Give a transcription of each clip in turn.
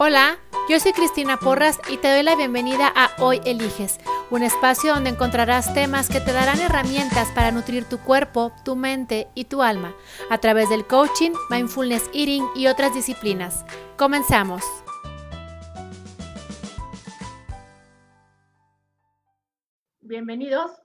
Hola, yo soy Cristina Porras y te doy la bienvenida a Hoy Eliges, un espacio donde encontrarás temas que te darán herramientas para nutrir tu cuerpo, tu mente y tu alma a través del coaching, mindfulness eating y otras disciplinas. Comenzamos. Bienvenidos.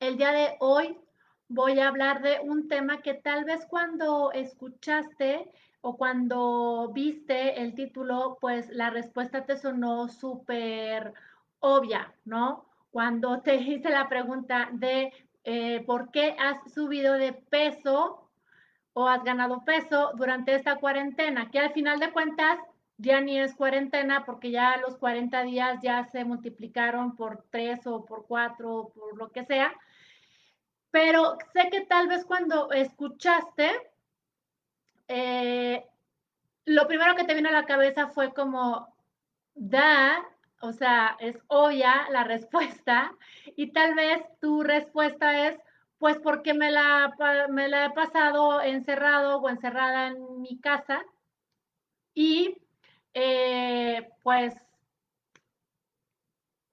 El día de hoy voy a hablar de un tema que tal vez cuando escuchaste o cuando viste el título, pues la respuesta te sonó súper obvia, ¿no? Cuando te hice la pregunta de eh, por qué has subido de peso o has ganado peso durante esta cuarentena, que al final de cuentas ya ni es cuarentena porque ya los 40 días ya se multiplicaron por tres o por cuatro o por lo que sea. Pero sé que tal vez cuando escuchaste, eh, lo primero que te vino a la cabeza fue como, da, o sea, es obvia la respuesta y tal vez tu respuesta es, pues porque me la, me la he pasado encerrado o encerrada en mi casa y eh, pues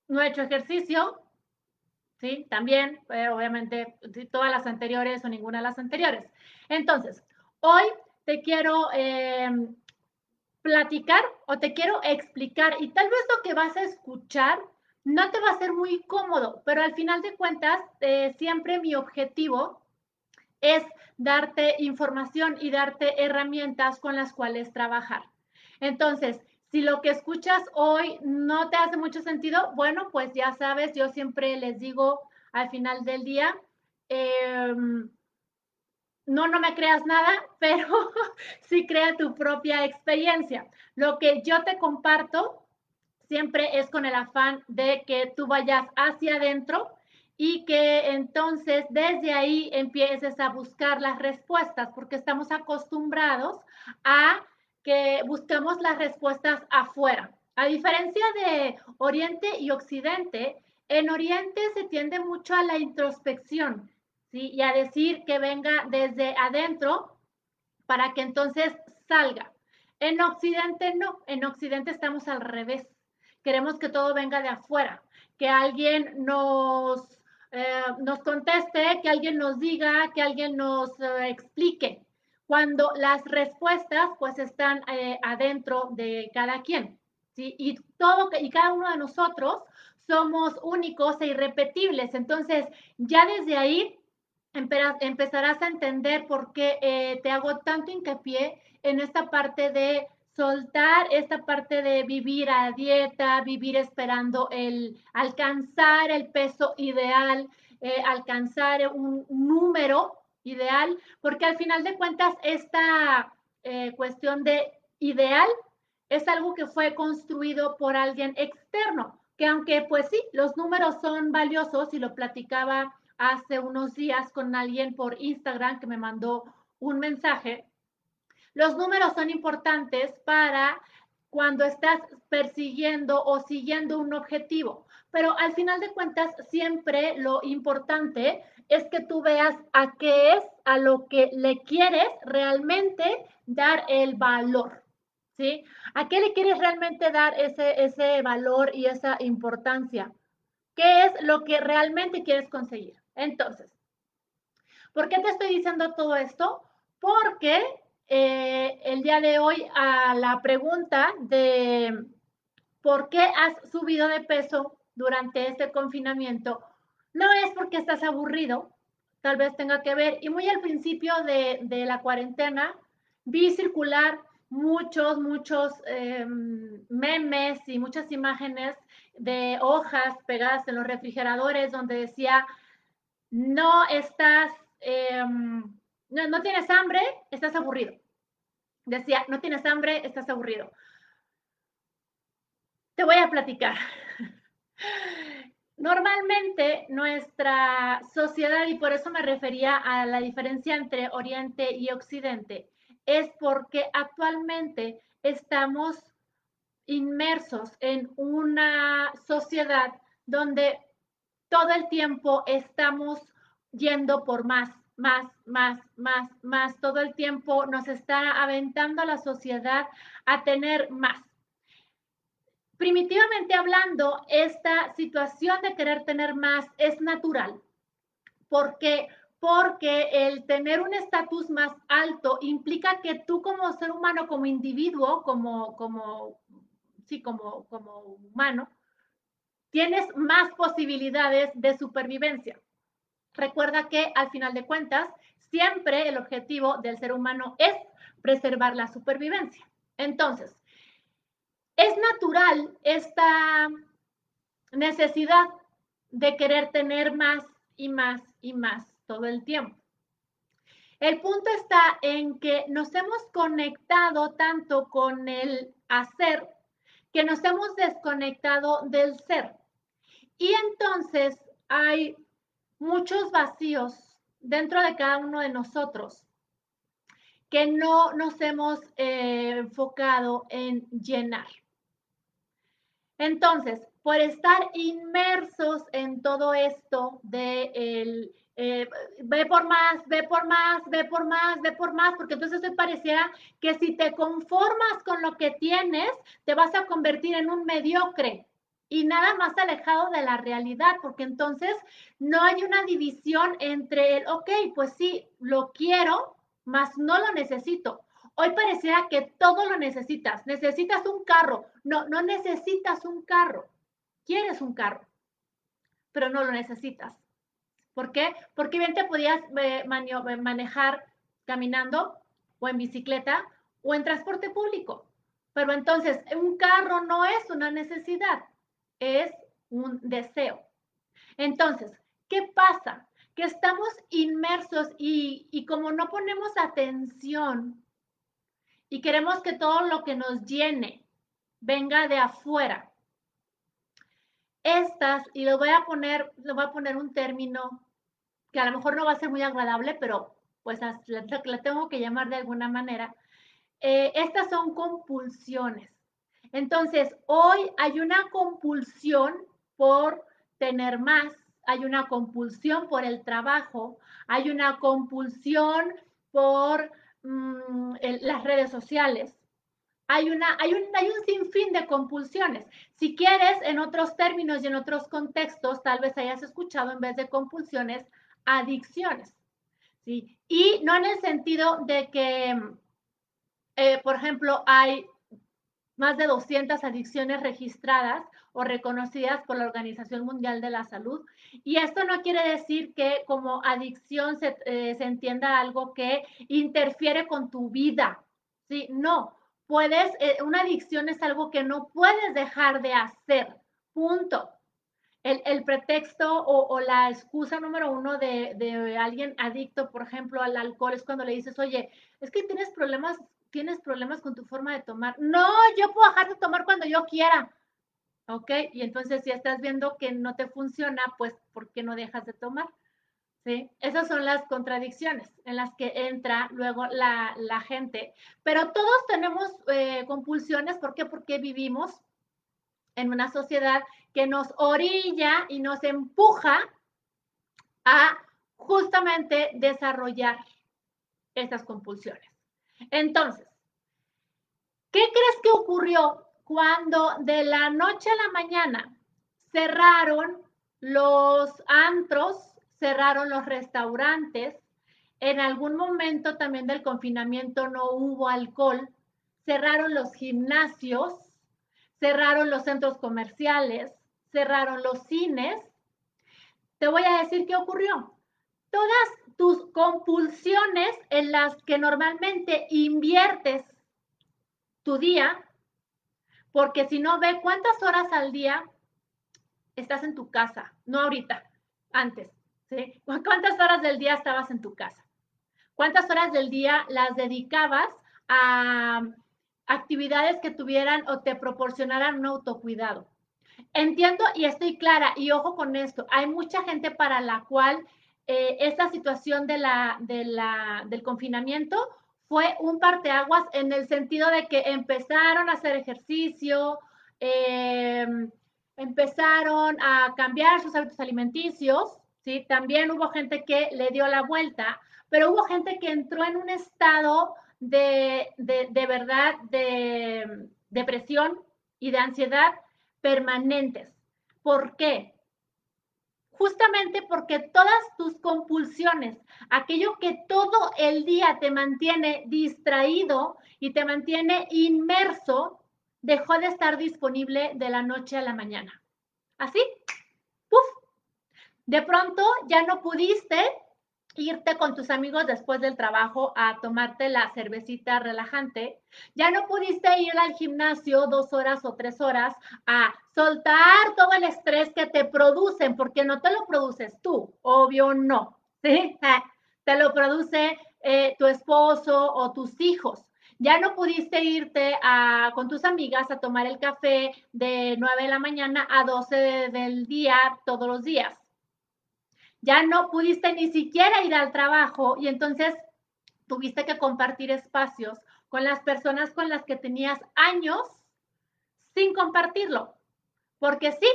no he hecho ejercicio, ¿sí? También, pero obviamente todas las anteriores o ninguna de las anteriores. Entonces, hoy te quiero eh, platicar o te quiero explicar y tal vez lo que vas a escuchar no te va a ser muy cómodo, pero al final de cuentas, eh, siempre mi objetivo es darte información y darte herramientas con las cuales trabajar. Entonces, si lo que escuchas hoy no te hace mucho sentido, bueno, pues ya sabes, yo siempre les digo al final del día, eh, no, no me creas nada, pero sí crea tu propia experiencia. Lo que yo te comparto siempre es con el afán de que tú vayas hacia adentro y que entonces desde ahí empieces a buscar las respuestas, porque estamos acostumbrados a que busquemos las respuestas afuera. A diferencia de Oriente y Occidente, en Oriente se tiende mucho a la introspección y a decir que venga desde adentro para que entonces salga. En Occidente no, en Occidente estamos al revés. Queremos que todo venga de afuera, que alguien nos, eh, nos conteste, que alguien nos diga, que alguien nos eh, explique, cuando las respuestas pues están eh, adentro de cada quien. Y, todo, y cada uno de nosotros somos únicos e irrepetibles. Entonces, ya desde ahí empezarás a entender por qué eh, te hago tanto hincapié en esta parte de soltar, esta parte de vivir a dieta, vivir esperando el alcanzar el peso ideal, eh, alcanzar un número ideal, porque al final de cuentas esta eh, cuestión de ideal es algo que fue construido por alguien externo, que aunque pues sí, los números son valiosos y lo platicaba hace unos días con alguien por Instagram que me mandó un mensaje. Los números son importantes para cuando estás persiguiendo o siguiendo un objetivo, pero al final de cuentas siempre lo importante es que tú veas a qué es a lo que le quieres realmente dar el valor. ¿Sí? ¿A qué le quieres realmente dar ese, ese valor y esa importancia? ¿Qué es lo que realmente quieres conseguir? Entonces, ¿por qué te estoy diciendo todo esto? Porque eh, el día de hoy a la pregunta de por qué has subido de peso durante este confinamiento, no es porque estás aburrido, tal vez tenga que ver, y muy al principio de, la cuarentena vi circular muchos, muchos em, memes y muchas imágenes de hojas pegadas en los refrigeradores donde decía no estás, em, no, tienes hambre, estás aburrido. Decía, no tienes hambre, estás aburrido. Te voy a platicar. Normalmente nuestra sociedad, y por eso me refería a la diferencia entre Oriente y Occidente, es porque actualmente estamos inmersos en una sociedad donde todo el tiempo estamos yendo por más, más, más, más, más. Todo el tiempo nos está aventando la sociedad a tener más. Primitivamente hablando, esta situación de querer tener más es natural. porque Porque el tener un estatus más alto implica que tú como ser humano, como individuo, como, como, sí, como, como humano, tienes más posibilidades de supervivencia. Recuerda que al final de cuentas, siempre el objetivo del ser humano es preservar la supervivencia. Entonces, es natural esta necesidad de querer tener más y más y más todo el tiempo. El punto está en que nos hemos conectado tanto con el hacer que nos hemos desconectado del ser. Y entonces hay muchos vacíos dentro de cada uno de nosotros que no nos hemos eh, enfocado en llenar. Entonces, por estar inmersos en todo esto de el, eh, ve por más, ve por más, ve por más, ve por más, porque entonces te pareciera que si te conformas con lo que tienes, te vas a convertir en un mediocre y nada más alejado de la realidad, porque entonces no hay una división entre el, ok, pues sí, lo quiero, mas no lo necesito. Hoy pareciera que todo lo necesitas. Necesitas un carro. No, no necesitas un carro. Quieres un carro, pero no lo necesitas. ¿Por qué? Porque bien te podías eh, eh, manejar caminando o en bicicleta o en transporte público. Pero entonces, un carro no es una necesidad, es un deseo. Entonces, ¿qué pasa? Que estamos inmersos y, y como no ponemos atención y queremos que todo lo que nos llene venga de afuera. Estas, y lo voy a poner, lo voy a poner un término que a lo mejor no va a ser muy agradable, pero pues la, tengo que llamar de alguna manera. Eh, estas son compulsiones. Entonces, hoy hay una compulsión por tener más, hay una compulsión por el trabajo, hay una compulsión por Mm, las redes sociales. Hay, una, hay, un, hay un sinfín de compulsiones. Si quieres, en otros términos y en otros contextos, tal vez hayas escuchado en vez de compulsiones, adicciones. ¿sí? Y no en el sentido de que, eh, por ejemplo, hay más de 200 adicciones registradas o reconocidas por la Organización Mundial de la Salud. Y esto no quiere decir que como adicción se, eh, entienda algo que interfiere con tu vida. ¿sí? No, puedes, eh, una adicción es algo que no puedes dejar de hacer. Punto. El, pretexto o, la excusa número uno de, de alguien adicto, por ejemplo, al alcohol, es cuando le dices, oye, es que tienes problemas tienes problemas con tu forma de tomar. No, yo puedo dejar de tomar cuando yo quiera. ¿Ok? Y entonces si estás viendo que no te funciona, pues ¿por qué no dejas de tomar? ¿Sí? Esas son las contradicciones en las que entra luego la, gente. Pero todos tenemos eh, compulsiones. ¿Por qué? Porque vivimos en una sociedad que nos orilla y nos empuja a justamente desarrollar estas compulsiones. Entonces, ¿qué crees que ocurrió cuando de la noche a la mañana cerraron los antros, cerraron los restaurantes? En algún momento también del confinamiento no hubo alcohol, cerraron los gimnasios, cerraron los centros comerciales, cerraron los cines. Te voy a decir qué ocurrió. Todas tus compulsiones en las que normalmente inviertes tu día, porque si no ve cuántas horas al día estás en tu casa, no ahorita, antes, ¿sí? ¿Cuántas horas del día estabas en tu casa? ¿Cuántas horas del día las dedicabas a actividades que tuvieran o te proporcionaran un autocuidado? Entiendo y estoy clara, y ojo con esto, hay mucha gente para la cual eh, esta situación de del confinamiento fue un parteaguas en el sentido de que empezaron a hacer ejercicio, em, empezaron a cambiar sus hábitos alimenticios, ¿sí? También hubo gente que le dio la vuelta, pero hubo gente que entró en un estado de, de, verdad, de depresión y de ansiedad permanentes. ¿Por qué? Justamente porque todas tus compulsiones, aquello que todo el día te mantiene distraído y te mantiene inmerso, dejó de estar disponible de la noche a la mañana. Así, ¡puf! De pronto ya no pudiste irte con tus amigos después del trabajo a tomarte la cervecita relajante. Ya no pudiste ir al gimnasio dos horas o tres horas a soltar todo el estrés que te producen, porque no te lo produces tú, obvio no. Te lo produce eh, tu esposo o tus hijos. Ya no pudiste irte a, con tus amigas a tomar el café de 9 de la mañana a 12 del día todos los días. Ya no pudiste ni siquiera ir al trabajo y entonces tuviste que compartir espacios con las personas con las que tenías años sin compartirlo. Porque sí,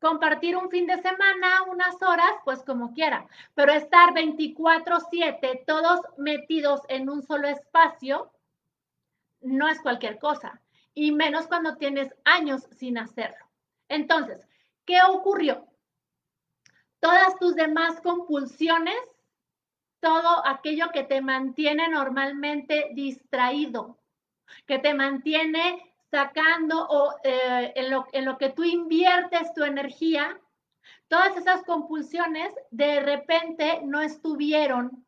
compartir un fin de semana, unas horas, pues como quiera, pero estar 24/7 todos metidos en un solo espacio, no es cualquier cosa, y menos cuando tienes años sin hacerlo. Entonces, ¿qué ocurrió? Todas tus demás compulsiones, todo aquello que te mantiene normalmente distraído, que te mantiene sacando o eh, en, lo, en lo que tú inviertes tu energía, todas esas compulsiones de repente no estuvieron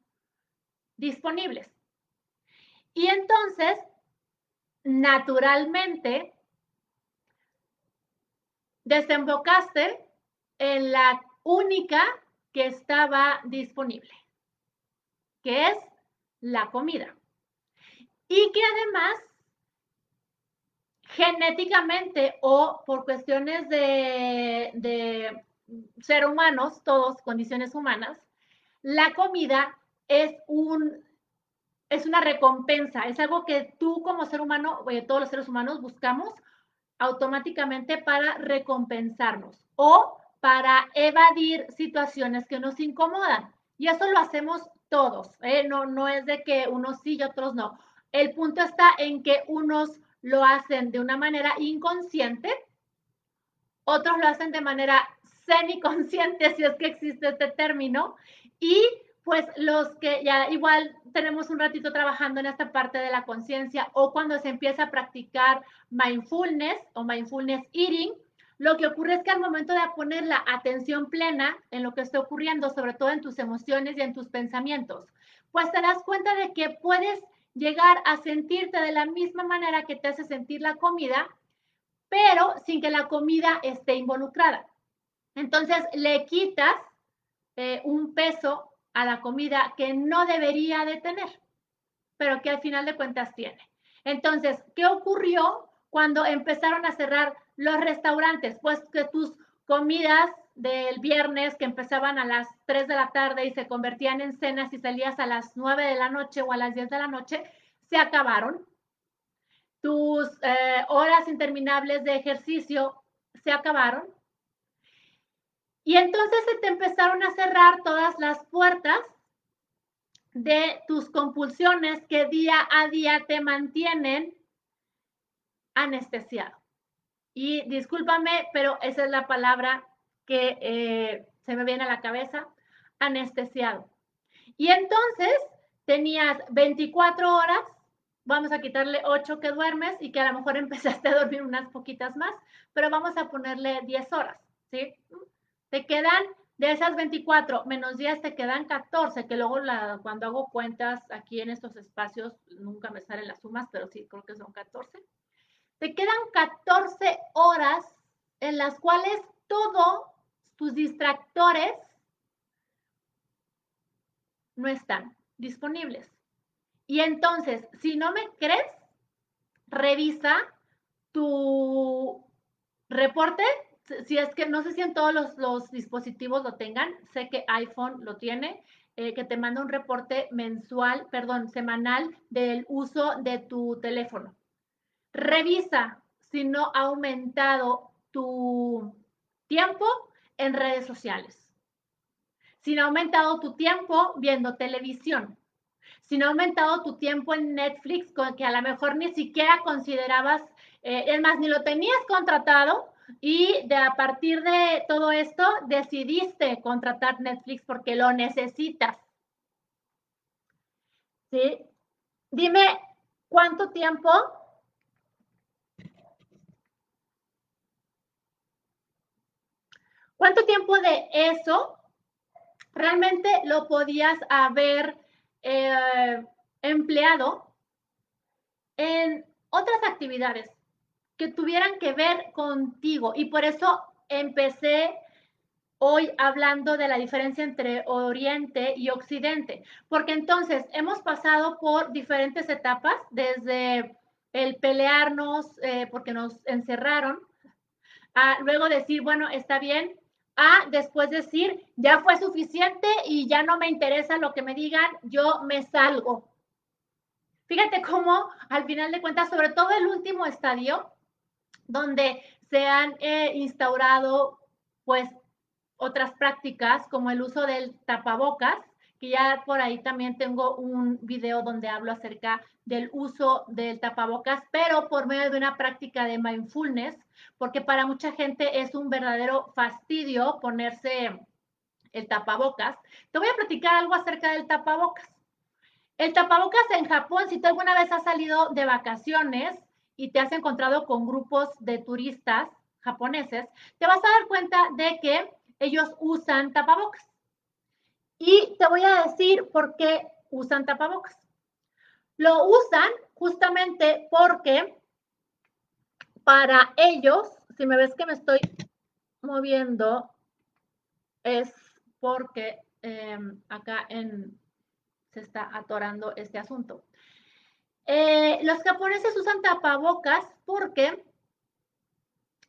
disponibles. Y entonces naturalmente desembocaste en la única que estaba disponible, que es la comida. Y que además, genéticamente o por cuestiones de, de ser humanos, todos condiciones humanas, la comida es un es una recompensa, es algo que tú como ser humano, todos los seres humanos buscamos automáticamente para recompensarnos o para evadir situaciones que nos incomodan. Y eso lo hacemos todos, ¿eh? no, no es de que unos sí y otros no. El punto está en que unos lo hacen de una manera inconsciente, otros lo hacen de manera semiconsciente, si es que existe este término, y pues los que ya igual tenemos un ratito trabajando en esta parte de la conciencia o cuando se empieza a practicar mindfulness o mindfulness eating, lo que ocurre es que al momento de poner la atención plena en lo que está ocurriendo, sobre todo en tus emociones y en tus pensamientos, pues te das cuenta de que puedes llegar a sentirte de la misma manera que te hace sentir la comida, pero sin que la comida esté involucrada. Entonces le quitas eh, un peso a la comida que no debería de tener, pero que al final de cuentas tiene. Entonces, ¿qué ocurrió cuando empezaron a cerrar los restaurantes? Pues que tus comidas del viernes que empezaban a las 3 de la tarde y se convertían en cenas y salías a las 9 de la noche o a las 10 de la noche, se acabaron. Tus eh, horas interminables de ejercicio se acabaron. Y entonces se te empezaron a cerrar todas las puertas de tus compulsiones que día a día te mantienen anestesiado. Y discúlpame, pero esa es la palabra que eh, se me viene a la cabeza, anestesiado. Y entonces tenías 24 horas, vamos a quitarle 8 que duermes y que a lo mejor empezaste a dormir unas poquitas más, pero vamos a ponerle 10 horas, ¿sí? Te quedan de esas 24 menos 10 te quedan 14, que luego cuando hago cuentas aquí en estos espacios nunca me salen las sumas, pero sí creo que son 14. Te quedan 14 horas en las cuales todos tus distractores no están disponibles. Y entonces, si no me crees, revisa tu reporte si es que no sé si en todos los, dispositivos lo tengan, sé que iPhone lo tiene, eh, que te manda un reporte mensual, perdón, semanal del uso de tu teléfono. Revisa si no ha aumentado tu tiempo en redes sociales. si no ha aumentado tu tiempo viendo televisión, si no ha aumentado tu tiempo en Netflix, que a lo mejor ni siquiera considerabas, eh, es más, ni lo tenías contratado y de a partir de todo esto decidiste contratar Netflix porque lo necesitas. ¿Sí? Dime cuánto tiempo ¿Cuánto tiempo de eso realmente lo podías haber eh, empleado en otras actividades que tuvieran que ver contigo? Y por eso empecé hoy hablando de la diferencia entre Oriente y Occidente, porque entonces hemos pasado por diferentes etapas, desde el pelearnos eh, porque nos encerraron, a luego decir, bueno, está bien, a después decir, ya fue suficiente y ya no me interesa lo que me digan, yo me salgo. Fíjate cómo al final de cuentas, sobre todo el último estadio, donde se han eh, instaurado pues otras prácticas como el uso del tapabocas, que ya por ahí también tengo un video donde hablo acerca del uso del tapabocas, pero por medio de una práctica de mindfulness, porque para mucha gente es un verdadero fastidio ponerse el tapabocas. Te voy a platicar algo acerca del tapabocas. El tapabocas en Japón, si tú alguna vez has salido de vacaciones y te has encontrado con grupos de turistas japoneses, te vas a dar cuenta de que ellos usan tapabocas. Y te voy a decir por qué usan tapabocas. Lo usan justamente porque para ellos, si me ves que me estoy moviendo, es porque em, acá se está atorando este asunto. Eh, los japoneses usan tapabocas porque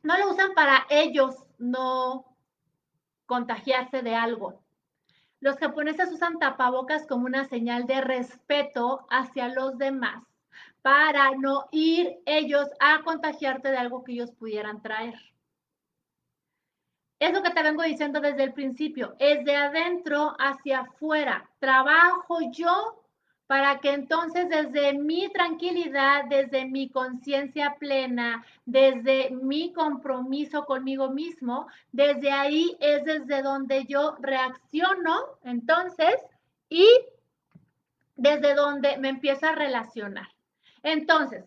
no lo usan para ellos no contagiarse de algo. Los japoneses usan tapabocas como una señal de respeto hacia los demás para no ir ellos a contagiarte de algo que ellos pudieran traer. Es lo que te vengo diciendo desde el principio, es de adentro hacia afuera. Trabajo yo para que entonces desde mi tranquilidad, desde mi conciencia plena, desde mi compromiso conmigo mismo, desde ahí es desde donde yo reacciono entonces y desde donde me empiezo a relacionar. Entonces,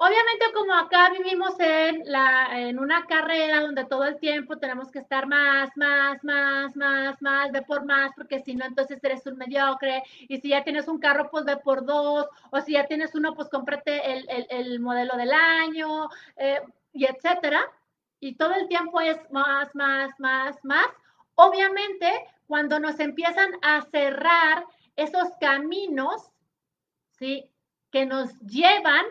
Obviamente, como acá vivimos en, la, en una carrera donde todo el tiempo tenemos que estar más, más, más, más, más, ve por más, porque si no, entonces eres un mediocre. Y si ya tienes un carro, pues ve por dos. O si ya tienes uno, pues cómprate el, el, el modelo del año, eh, y etcétera. Y todo el tiempo es más, más, más, más. Obviamente, cuando nos empiezan a cerrar esos caminos, ¿sí? Que nos llevan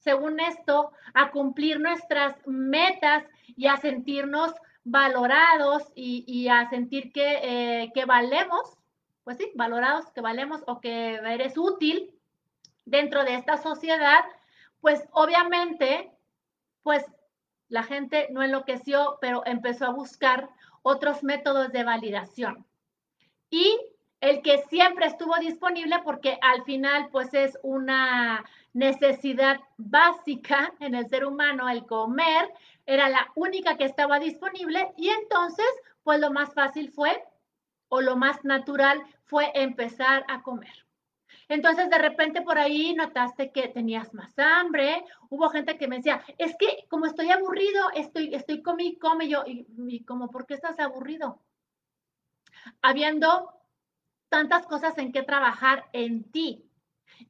según esto, a cumplir nuestras metas y a sentirnos valorados y, a sentir que, eh, que, valemos, pues sí, valorados, que valemos o que eres útil dentro de esta sociedad, pues obviamente, pues la gente no enloqueció, pero empezó a buscar otros métodos de validación. Y el que siempre estuvo disponible porque al final pues es una necesidad básica en el ser humano, el comer, era la única que estaba disponible y entonces pues lo más fácil fue o lo más natural fue empezar a comer. Entonces de repente por ahí notaste que tenías más hambre, hubo gente que me decía, es que como estoy aburrido, estoy, estoy come come yo, y, y como, ¿por qué estás aburrido? Habiendo tantas cosas en que trabajar en ti.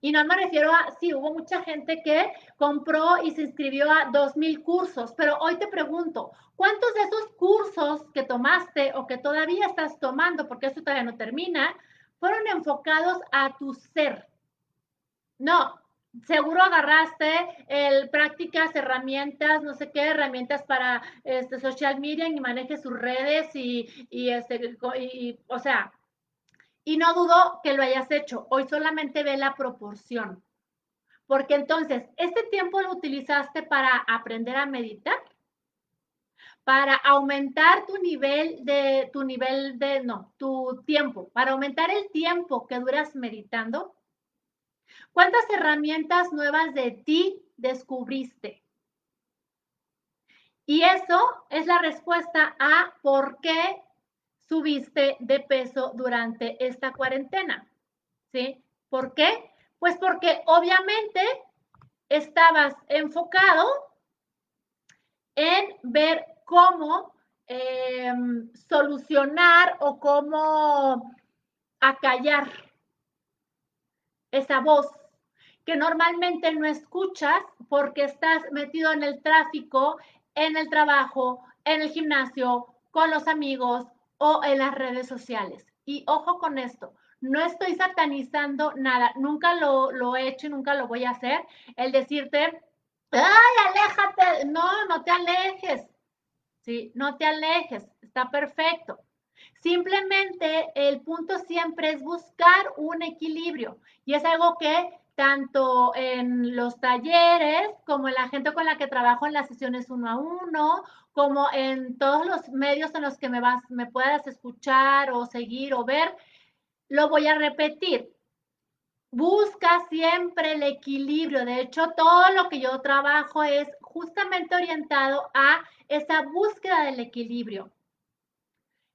Y no me refiero a, sí, hubo mucha gente que compró y se inscribió a 2.000 cursos, pero hoy te pregunto, ¿cuántos de esos cursos que tomaste o que todavía estás tomando, porque eso todavía no termina, fueron enfocados a tu ser? No, seguro agarraste el prácticas, herramientas, no sé qué, herramientas para este social media y manejes sus redes y, y este, y, o sea, y no dudo que lo hayas hecho. Hoy solamente ve la proporción. Porque entonces, ¿este tiempo lo utilizaste para aprender a meditar? para aumentar tu nivel de, tu nivel de, no, tu tiempo, para aumentar el tiempo que duras meditando? ¿Cuántas herramientas nuevas de ti descubriste? Y eso es la respuesta a por qué subiste de peso durante esta cuarentena. ¿Sí? ¿Por qué? Pues porque obviamente estabas enfocado en ver cómo em, solucionar o cómo acallar esa voz que normalmente no escuchas porque estás metido en el tráfico, en el trabajo, en el gimnasio, con los amigos o en las redes sociales. Y ojo con esto, no estoy satanizando nada, nunca lo, lo he hecho y nunca lo voy a hacer. El decirte, ay, aléjate, no, no te alejes, ¿sí? No te alejes, está perfecto. Simplemente el punto siempre es buscar un equilibrio y es algo que tanto en los talleres como la gente con la que trabajo en las sesiones uno a uno, como en todos los medios en los que me, vas, me puedas escuchar o seguir o ver, lo voy a repetir. Busca siempre el equilibrio. De hecho, todo lo que yo trabajo es justamente orientado a esa búsqueda del equilibrio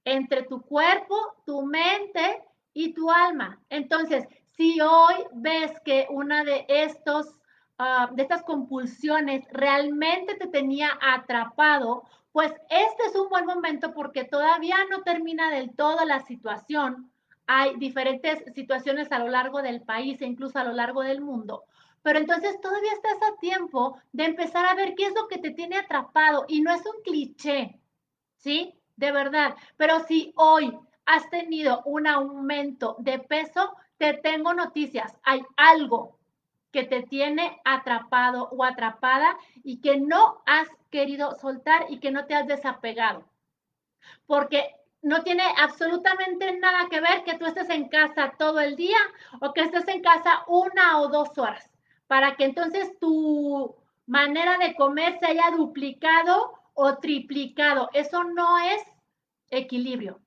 entre tu cuerpo, tu mente y tu alma. Entonces, si hoy ves que una de estos ah, de estas compulsiones realmente te tenía atrapado, pues este es un buen momento porque todavía no termina del todo la situación. Hay diferentes situaciones a lo largo del país e incluso a lo largo del mundo. Pero entonces todavía estás a tiempo de empezar a ver qué es lo que te tiene atrapado y no es un cliché, ¿sí? De verdad. Pero si hoy has tenido un aumento de peso, te tengo noticias. Hay algo que te tiene atrapado o atrapada y que no has querido soltar y que no te has desapegado. Porque no tiene absolutamente nada que ver que tú estés en casa todo el día o que estés en casa una o dos horas, para que entonces tu manera de comer se haya duplicado o triplicado. Eso no es equilibrio.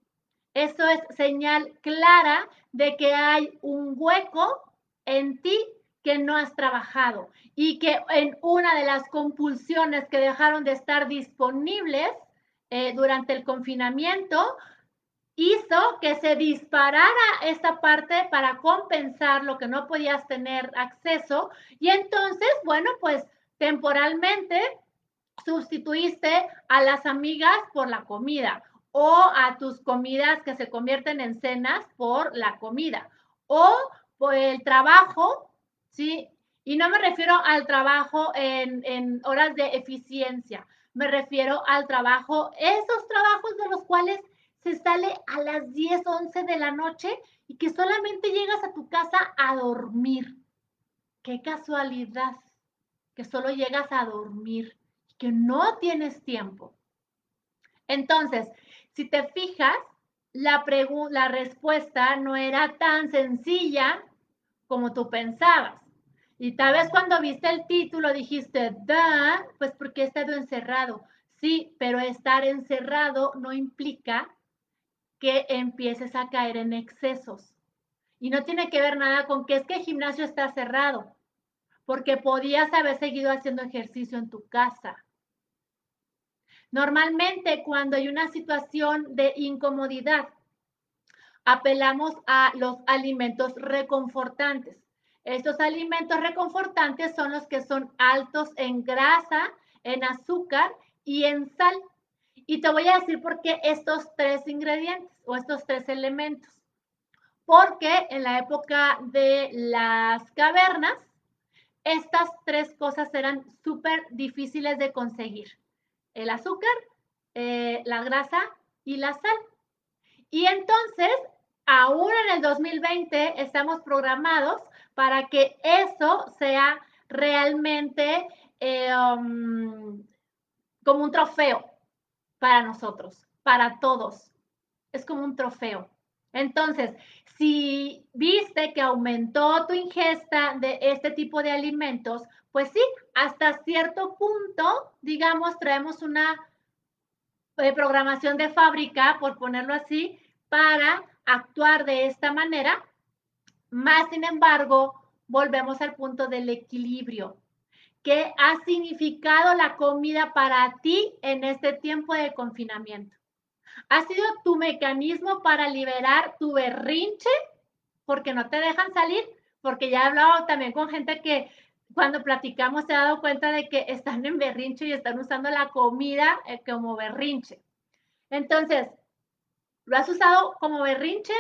Eso es señal clara de que hay un hueco en ti que no has trabajado y que en una de las compulsiones que dejaron de estar disponibles eh, durante el confinamiento hizo que se disparara esta parte para compensar lo que no podías tener acceso. Y entonces, bueno, pues temporalmente sustituiste a las amigas por la comida o a tus comidas que se convierten en cenas por la comida o por el trabajo, ¿sí? Y no me refiero al trabajo en, horas de eficiencia, me refiero al trabajo, esos trabajos de los cuales se sale a las 10, 11 de la noche y que solamente llegas a tu casa a dormir. Qué casualidad que solo llegas a dormir que no tienes tiempo. Entonces, si te fijas, la, la respuesta no era tan sencilla como tú pensabas. Y tal vez cuando viste el título dijiste, da, pues porque he estado encerrado. Sí, pero estar encerrado no implica que empieces a caer en excesos. Y no tiene que ver nada con que es que el gimnasio está cerrado, porque podías haber seguido haciendo ejercicio en tu casa. Normalmente cuando hay una situación de incomodidad, apelamos a los alimentos reconfortantes. Estos alimentos reconfortantes son los que son altos en grasa, en azúcar y en sal. Y te voy a decir por qué estos tres ingredientes o estos tres elementos. Porque en la época de las cavernas, estas tres cosas eran súper difíciles de conseguir el azúcar, eh, la grasa y la sal. Y entonces, aún en el 2020, estamos programados para que eso sea realmente eh, um, como un trofeo para nosotros, para todos. Es como un trofeo. Entonces, si viste que aumentó tu ingesta de este tipo de alimentos, pues sí, hasta cierto punto, digamos, traemos una eh, programación de fábrica, por ponerlo así, para actuar de esta manera. Más sin embargo, volvemos al punto del equilibrio. ¿Qué ha significado la comida para ti en este tiempo de confinamiento? ¿Ha sido tu mecanismo para liberar tu berrinche? Porque no te dejan salir, porque ya he hablado también con gente que cuando platicamos se ha dado cuenta de que están en berrinche y están usando la comida eh, como berrinche. Entonces, ¿lo has usado como berrinche?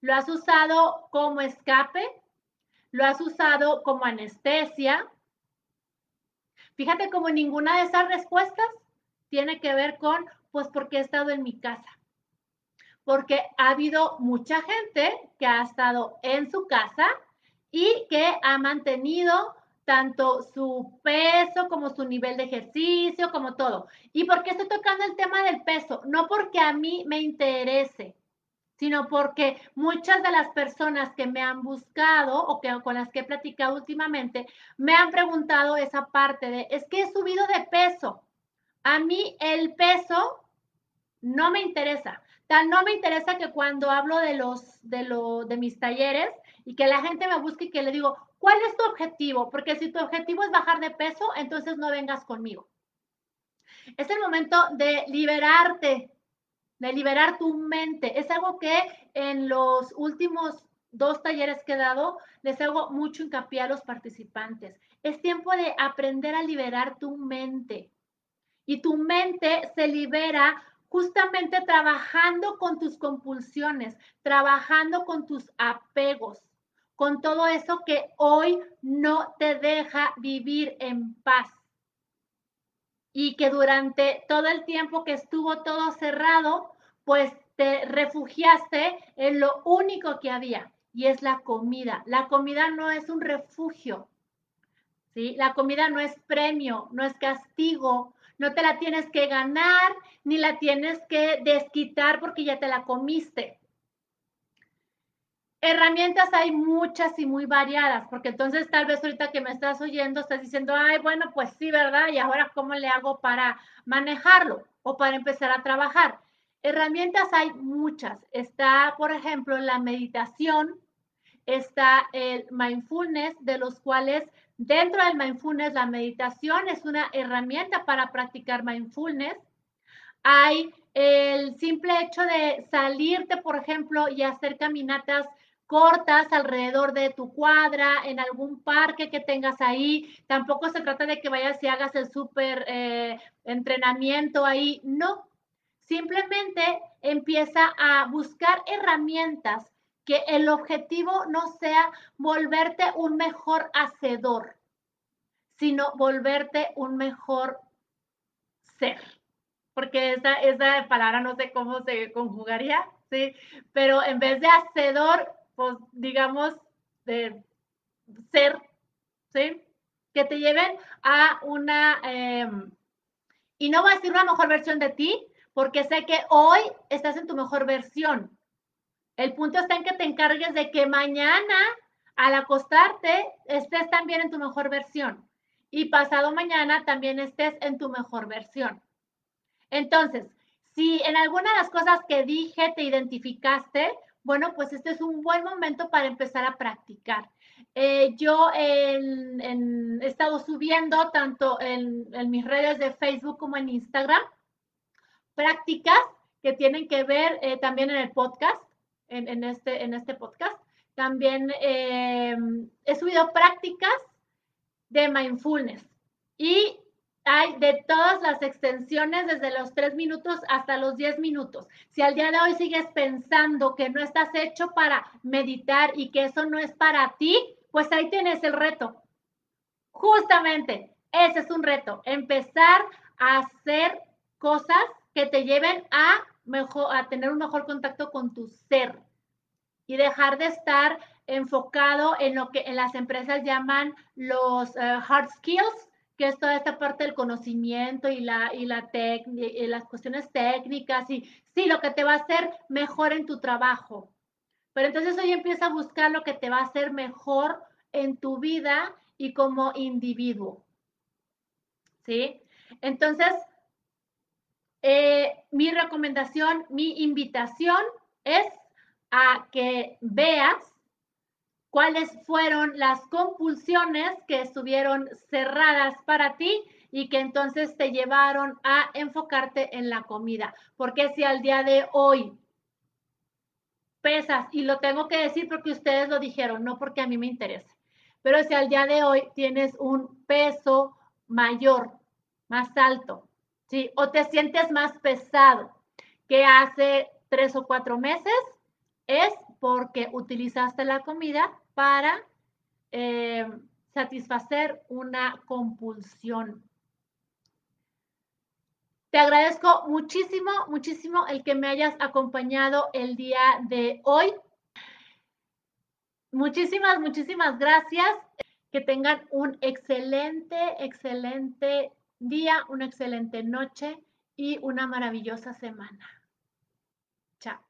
¿Lo has usado como escape? ¿Lo has usado como anestesia? Fíjate como ninguna de esas respuestas tiene que ver con, pues porque he estado en mi casa. Porque ha habido mucha gente que ha estado en su casa y que ha mantenido tanto su peso como su nivel de ejercicio, como todo. ¿Y por qué estoy tocando el tema del peso? No porque a mí me interese, sino porque muchas de las personas que me han buscado o que con las que he platicado últimamente me han preguntado esa parte de, es que he subido de peso. A mí el peso no me interesa. Tal no me interesa que cuando hablo de los de lo de mis talleres y que la gente me busque y que le digo, ¿cuál es tu objetivo? Porque si tu objetivo es bajar de peso, entonces no vengas conmigo. Es el momento de liberarte de liberar tu mente. Es algo que en los últimos dos talleres que he dado les hago mucho hincapié a los participantes. Es tiempo de aprender a liberar tu mente. Y tu mente se libera justamente trabajando con tus compulsiones, trabajando con tus apegos, con todo eso que hoy no te deja vivir en paz y que durante todo el tiempo que estuvo todo cerrado, pues te refugiaste en lo único que había y es la comida. La comida no es un refugio, ¿sí? La comida no es premio, no es castigo, no te la tienes que ganar ni la tienes que desquitar porque ya te la comiste. Herramientas hay muchas y muy variadas, porque entonces tal vez ahorita que me estás oyendo estás diciendo, ay, bueno, pues sí, ¿verdad? Y ahora, ¿cómo le hago para manejarlo o para empezar a trabajar? Herramientas hay muchas. Está, por ejemplo, la meditación, está el mindfulness, de los cuales dentro del mindfulness la meditación es una herramienta para practicar mindfulness. Hay el simple hecho de salirte, por ejemplo, y hacer caminatas cortas alrededor de tu cuadra, en algún parque que tengas ahí. Tampoco se trata de que vayas y hagas el súper eh, entrenamiento ahí. No, simplemente empieza a buscar herramientas que el objetivo no sea volverte un mejor hacedor, sino volverte un mejor ser. Porque esa, esa palabra no sé cómo se conjugaría, ¿sí? Pero en vez de hacedor, pues, digamos, de ser, ¿sí? Que te lleven a una, em, y no voy a decir una mejor versión de ti, porque sé que hoy estás en tu mejor versión. El punto está en que te encargues de que mañana, al acostarte, estés también en tu mejor versión. Y pasado mañana también estés en tu mejor versión. Entonces, si en alguna de las cosas que dije te identificaste, bueno, pues este es un buen momento para empezar a practicar. Eh, yo he estado subiendo tanto en, mis redes de Facebook como en Instagram prácticas que tienen que ver eh, también en el podcast, en, este, en este podcast. También eh, he subido prácticas de mindfulness y hay de todas las extensiones, desde los tres minutos hasta los diez minutos. Si al día de hoy sigues pensando que no estás hecho para meditar y que eso no es para ti, pues ahí tienes el reto. Justamente, ese es un reto, empezar a hacer cosas que te lleven a, mejor, a tener un mejor contacto con tu ser y dejar de estar enfocado en lo que en las empresas llaman los eh, hard skills, que es toda esta parte del conocimiento y, la, y, la y las cuestiones técnicas y sí, lo que te va a hacer mejor en tu trabajo. Pero entonces hoy empieza a buscar lo que te va a hacer mejor en tu vida y como individuo. ¿Sí? Entonces, eh, mi recomendación, mi invitación es a que veas cuáles fueron las compulsiones que estuvieron cerradas para ti y que entonces te llevaron a enfocarte en la comida. Porque si al día de hoy pesas, y lo tengo que decir porque ustedes lo dijeron, no porque a mí me interese, pero si al día de hoy tienes un peso mayor, más alto, ¿sí? O te sientes más pesado que hace tres o cuatro meses, es porque utilizaste la comida para eh, satisfacer una compulsión. Te agradezco muchísimo, muchísimo el que me hayas acompañado el día de hoy. Muchísimas, muchísimas gracias. Que tengan un excelente, excelente día, una excelente noche y una maravillosa semana. Chao.